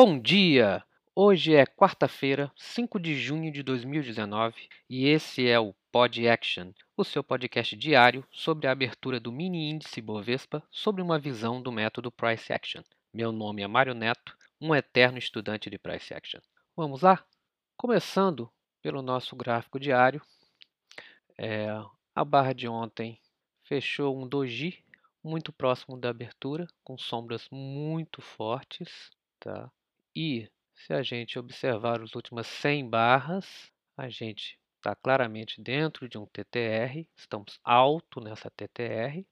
Bom dia! Hoje é quarta-feira, 5 de junho de 2019 e esse é o Pod Action, o seu podcast diário sobre a abertura do mini índice Bovespa sobre uma visão do método Price Action. Meu nome é Mário Neto, um eterno estudante de Price Action. Vamos lá? Começando pelo nosso gráfico diário, é, a barra de ontem fechou um doji muito próximo da abertura, com sombras muito fortes, tá? E se a gente observar as últimas 100 barras, a gente está claramente dentro de um TTR, estamos alto nessa TTR.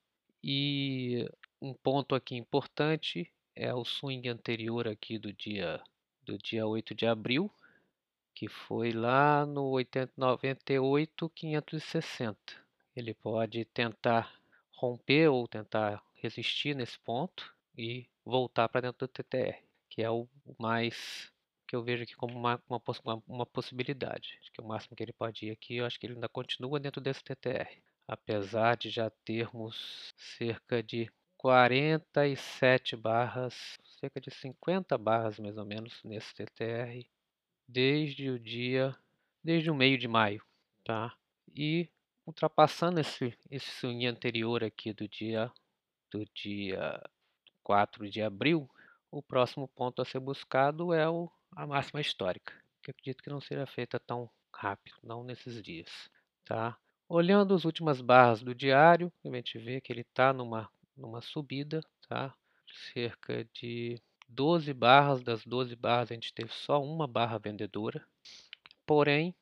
E um ponto aqui importante é o swing anterior aqui do dia, do dia 8 de abril, que foi lá no 98,560. Ele pode tentar romper ou tentar resistir nesse ponto e voltar para dentro do TTR, que é o mais que eu vejo aqui como uma, uma, uma, possibilidade. Acho que o máximo que ele pode ir aqui, eu acho que ele ainda continua dentro desse TTR. Apesar de já termos cerca de 47 barras, cerca de 50 barras mais ou menos nesse TTR, desde o dia, desde o meio de maio, tá? E ultrapassando esse, esse swing anterior aqui do dia, do dia 4 de abril, o próximo ponto a ser buscado é o, a máxima histórica, que acredito que não seja feita tão rápido, não nesses dias. Tá? Olhando as últimas barras do diário, a gente vê que ele está numa, numa subida, tá? cerca de 12 barras, das 12 barras a gente teve só uma barra vendedora, porém,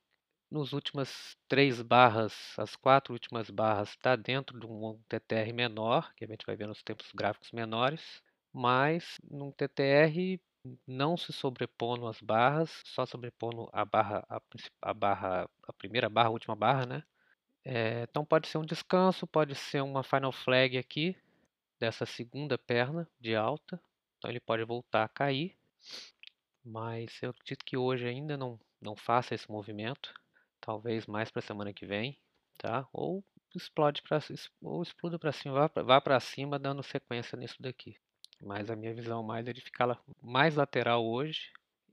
nos últimas três barras, as quatro últimas barras, está dentro de um TTR menor, que a gente vai ver nos tempos gráficos menores, mas num TTR não se sobrepondo as barras, só sobrepondo a barra, a, a barra, a primeira barra, a última barra, né? É, então pode ser um descanso, pode ser uma final flag aqui dessa segunda perna de alta, então ele pode voltar a cair, mas eu acredito que hoje ainda não, não faça esse movimento, talvez mais para a semana que vem, tá? Ou explode para ou exploda para cima, vá, vá para cima dando sequência nisso daqui. Mas a minha visão mais é de ficar mais lateral hoje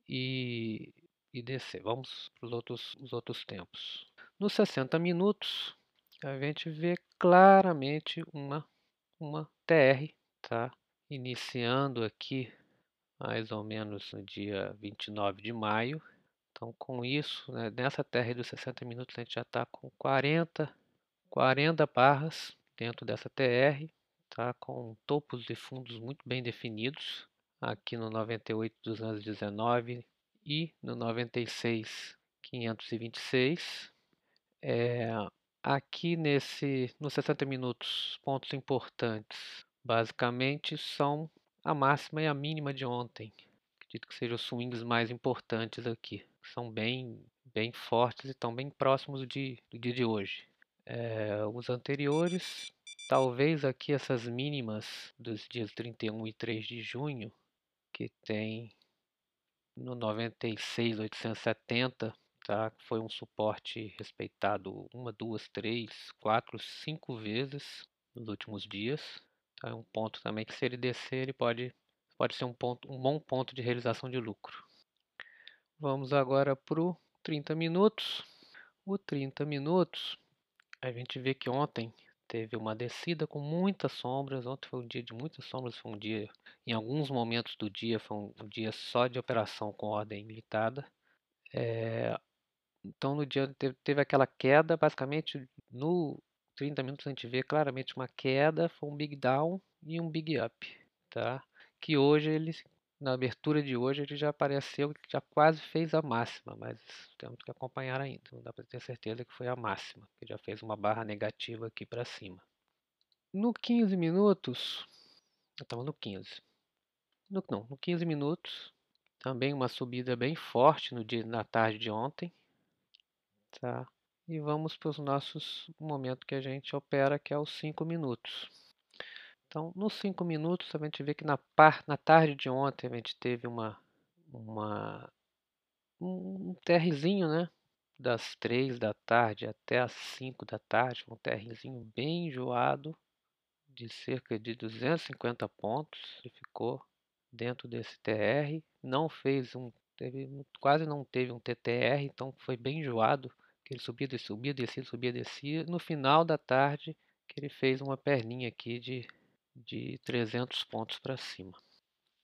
e, e descer. Vamos para os outros, os outros tempos. Nos 60 minutos, a gente vê claramente uma, uma TR, tá? Iniciando aqui mais ou menos no dia 29 de maio. Então, com isso, né, nessa TR dos 60 minutos, a gente já está com 40, 40 barras dentro dessa TR tá? com topos de fundos muito bem definidos, aqui no 98.219 e no 96.526. É, aqui nesse, nos 60 minutos, pontos importantes, basicamente são a máxima e a mínima de ontem. Acredito que sejam os swings mais importantes aqui. São bem, bem fortes e estão bem próximos de, do dia de hoje. É, os anteriores Talvez aqui essas mínimas dos dias 31 e 3 de junho, que tem no 96,870, tá? Foi um suporte respeitado uma, duas, três, quatro, cinco vezes nos últimos dias. Tá? É um ponto também que se ele descer, ele pode, pode ser um, ponto, um bom ponto de realização de lucro. Vamos agora para o 30 minutos. O 30 minutos, a gente vê que ontem teve uma descida com muitas sombras. Ontem foi um dia de muitas sombras, foi um dia, em alguns momentos do dia, foi um, dia só de operação com ordem limitada. É, então no dia teve, teve, aquela queda, basicamente no 30 minutos a gente vê claramente uma queda, foi um big down e um big up, tá? Que hoje ele na abertura de hoje ele já apareceu, já quase fez a máxima, mas temos que acompanhar ainda. Não dá para ter certeza que foi a máxima, que já fez uma barra negativa aqui para cima. No 15 minutos, estamos no 15. No, não, no 15 minutos, também uma subida bem forte no dia, na tarde de ontem. Tá? E vamos para os nossos momentos que a gente opera, que é os 5 minutos. Então, nos cinco minutos, a gente vê que na, par, na tarde de ontem a gente teve uma, uma um TRzinho, né? Das três da tarde até as cinco da tarde, um TRzinho bem enjoado, de cerca de 250 pontos. Ele ficou dentro desse TR, não fez um, teve, quase não teve um TTR, então foi bem enjoado, que ele subia, subia, descia, subia, descia. No final da tarde, que ele fez uma perninha aqui de, de 300 pontos para cima,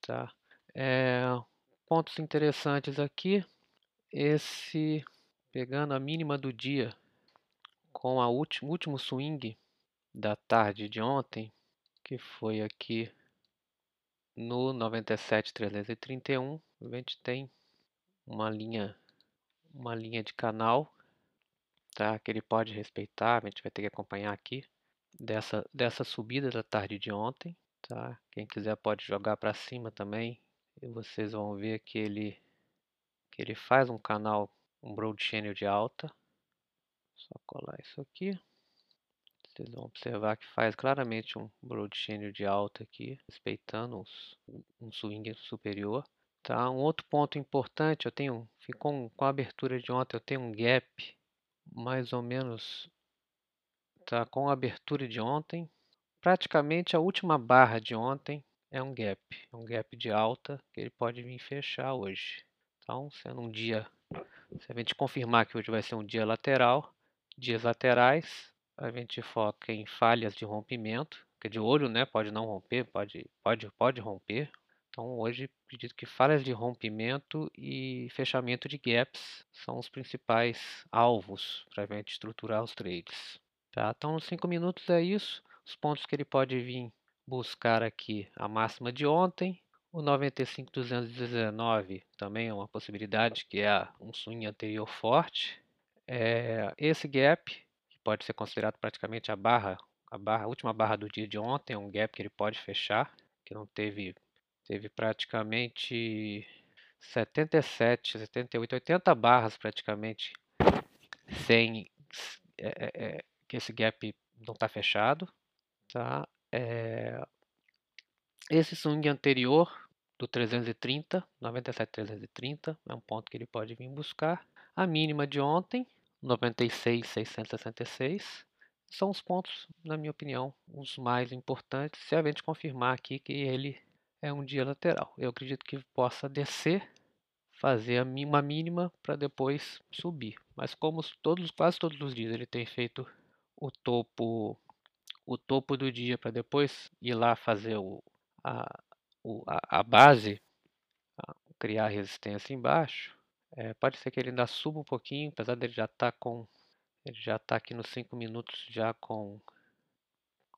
tá? É, pontos interessantes aqui, esse pegando a mínima do dia com o último swing da tarde de ontem, que foi aqui no 97.331, a gente tem uma linha, uma linha de canal, tá? Que ele pode respeitar, a gente vai ter que acompanhar aqui dessa dessa subida da tarde de ontem, tá? Quem quiser pode jogar para cima também, e vocês vão ver que ele que ele faz um canal, um broad channel de alta. Só colar isso aqui. Vocês vão observar que faz claramente um broad channel de alta aqui, respeitando os, um swing superior. Tá? Um outro ponto importante, eu tenho, ficou com a abertura de ontem, eu tenho um gap mais ou menos tá, com a abertura de ontem. Praticamente a última barra de ontem é um gap, é um gap de alta que ele pode vir fechar hoje. Então, sendo um dia, se a gente confirmar que hoje vai ser um dia lateral, dias laterais, a gente foca em falhas de rompimento, que de olho, né, pode não romper, pode, pode, pode romper. Então hoje acredito que falhas de rompimento e fechamento de gaps são os principais alvos para a gente estruturar os trades. Tá? Então nos 5 minutos é isso. Os pontos que ele pode vir buscar aqui a máxima de ontem. O 95,219 também é uma possibilidade, que é um swing anterior forte. É, esse gap pode ser considerado praticamente a barra, a barra, a última barra do dia de ontem, um gap que ele pode fechar, que não teve, teve praticamente 77, 78, 80 barras praticamente sem é, é, é, que esse gap não está fechado, tá? É, esse swing anterior do 330, 97 330, é um ponto que ele pode vir buscar. A mínima de ontem, 96,666 são os pontos, na minha opinião, os mais importantes, se a gente confirmar aqui que ele é um dia lateral. Eu acredito que possa descer, fazer uma mínima para depois subir. Mas como todos, quase todos os dias ele tem feito o topo o topo do dia para depois ir lá fazer o, a, o, a, a base, criar resistência embaixo, é, pode ser que ele ainda suba um pouquinho, apesar dele já estar tá com. Ele já está aqui nos 5 minutos já com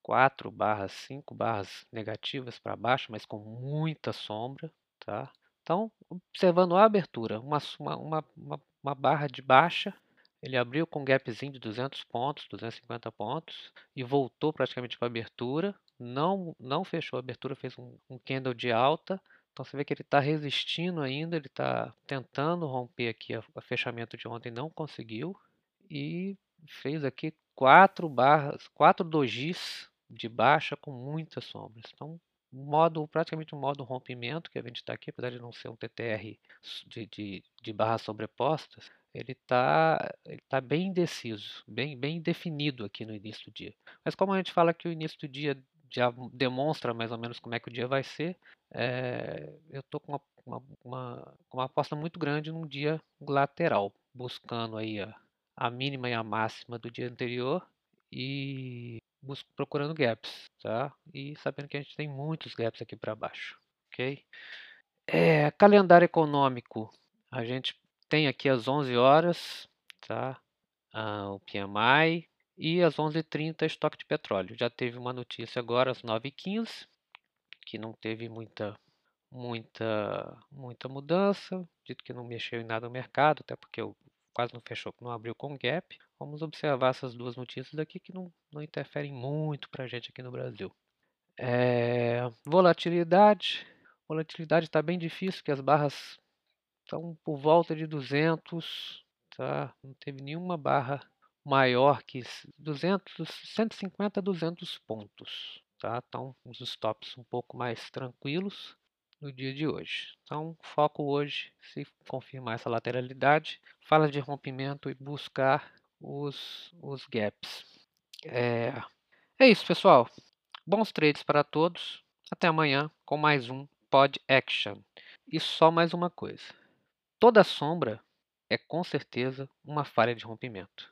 4 barras, 5 barras negativas para baixo, mas com muita sombra. Tá? Então, observando a abertura, uma, uma, uma, uma barra de baixa, ele abriu com um gapzinho de 200 pontos, 250 pontos, e voltou praticamente para a abertura, não, não fechou a abertura, fez um, um candle de alta, então você vê que ele está resistindo ainda, ele está tentando romper aqui o fechamento de ontem, não conseguiu. E fez aqui quatro barras, quatro dojis de baixa com muitas sombras. Então, modo, praticamente um modo rompimento que a gente está aqui, apesar de não ser um TTR de, de, de barras sobrepostas, ele está ele tá bem indeciso, bem, bem definido aqui no início do dia. Mas como a gente fala que o início do dia já demonstra mais ou menos como é que o dia vai ser, é, eu estou com uma, uma, uma, uma, aposta muito grande num dia lateral, buscando aí a, a mínima e a máxima do dia anterior e busco, procurando gaps, tá? E sabendo que a gente tem muitos gaps aqui para baixo, ok? É, calendário econômico, a gente tem aqui às 11 horas, tá? Ah, o PMI e às 11h30 estoque de petróleo. Já teve uma notícia agora às 9h15 que não teve muita muita muita mudança, dito que não mexeu em nada no mercado, até porque eu quase não fechou, não abriu com gap. Vamos observar essas duas notícias aqui que não, não interferem muito para a gente aqui no Brasil. É, volatilidade, volatilidade está bem difícil, que as barras estão por volta de 200, tá? Não teve nenhuma barra maior que 200, 150 a 200 pontos. Tá? Então, os stops um pouco mais tranquilos no dia de hoje. Então, foco hoje, se confirmar essa lateralidade, fala de rompimento e buscar os, os gaps. É, é isso, pessoal. Bons trades para todos. Até amanhã com mais um Pod Action. E só mais uma coisa. Toda sombra é com certeza uma falha de rompimento.